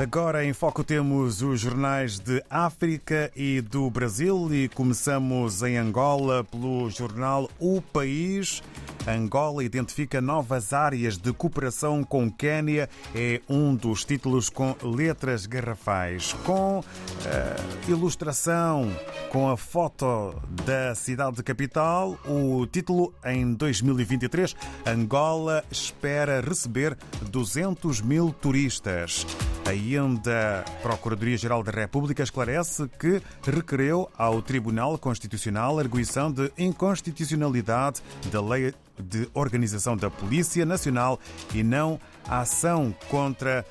Agora em foco temos os jornais de África e do Brasil e começamos em Angola pelo jornal O País. Angola identifica novas áreas de cooperação com Quênia. É um dos títulos com letras garrafais, com uh, ilustração, com a foto da cidade capital. O título em 2023: Angola espera receber 200 mil turistas. Ainda a Procuradoria-Geral da República esclarece que requereu ao Tribunal Constitucional arguição de inconstitucionalidade da Lei de Organização da Polícia Nacional e não a ação contra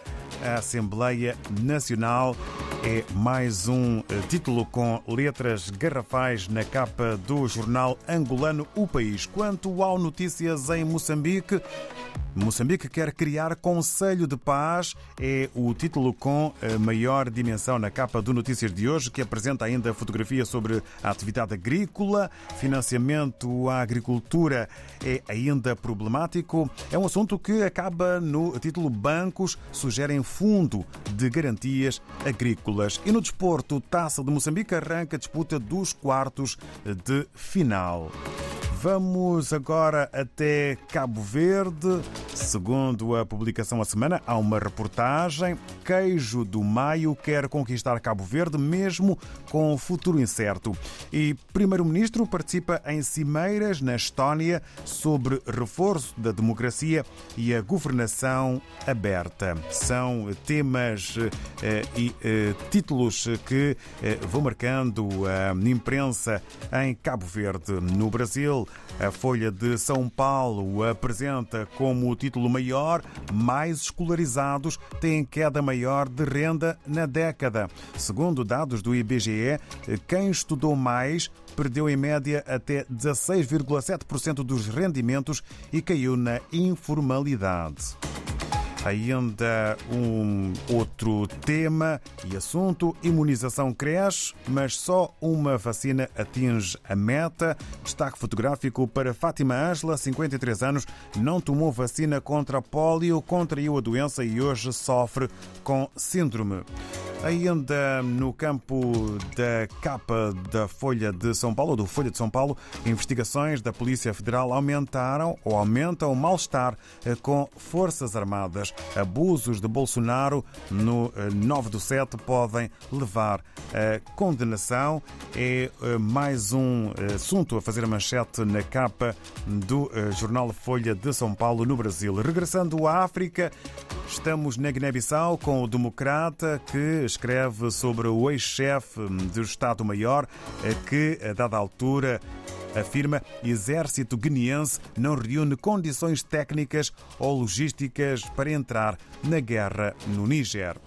a Assembleia Nacional. É mais um eh, título com letras garrafais na capa do jornal angolano O País. Quanto ao Notícias em Moçambique, Moçambique quer criar Conselho de Paz, é o título com a maior dimensão na capa do Notícias de hoje, que apresenta ainda fotografia sobre a atividade agrícola. Financiamento à agricultura é ainda problemático. É um assunto que acaba no título Bancos sugerem fundo de garantias agrícolas. E no desporto, Taça de Moçambique arranca a disputa dos quartos de final. Vamos agora até Cabo Verde. Segundo a publicação a semana, há uma reportagem. Queijo do Maio quer conquistar Cabo Verde, mesmo com o futuro incerto. E Primeiro-Ministro participa em cimeiras na Estónia sobre reforço da democracia e a governação aberta. São temas eh, e eh, títulos que eh, vão marcando a imprensa em Cabo Verde. No Brasil, a Folha de São Paulo apresenta como título maior: mais escolarizados têm queda maior de renda na década. Segundo dados do IBGE, quem estudou mais perdeu em média até 16,7% dos rendimentos e caiu na informalidade. Ainda um outro tema e assunto: imunização cresce, mas só uma vacina atinge a meta. Destaque fotográfico para Fátima Ângela, 53 anos, não tomou vacina contra a polio, contraiu a doença e hoje sofre com síndrome. Ainda no campo da capa da Folha de São Paulo, do Folha de São Paulo, investigações da Polícia Federal aumentaram ou aumentam o mal-estar eh, com Forças Armadas. Abusos de Bolsonaro no 9 eh, do 7 podem levar a condenação. É eh, mais um assunto a fazer a manchete na capa do jornal Folha de São Paulo, no Brasil. Regressando à África, estamos na Guiné-Bissau com o Democrata que escreve sobre o ex-chefe do Estado-Maior que, a dada altura, afirma exército guineense não reúne condições técnicas ou logísticas para entrar na guerra no Níger.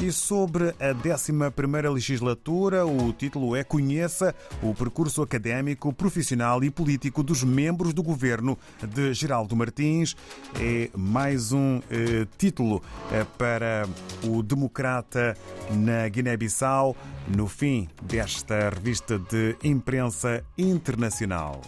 E sobre a 11ª legislatura, o título é Conheça o percurso académico, profissional e político dos membros do governo de Geraldo Martins. É mais um eh, título eh, para o democrata na Guiné-Bissau no fim desta revista de imprensa internacional.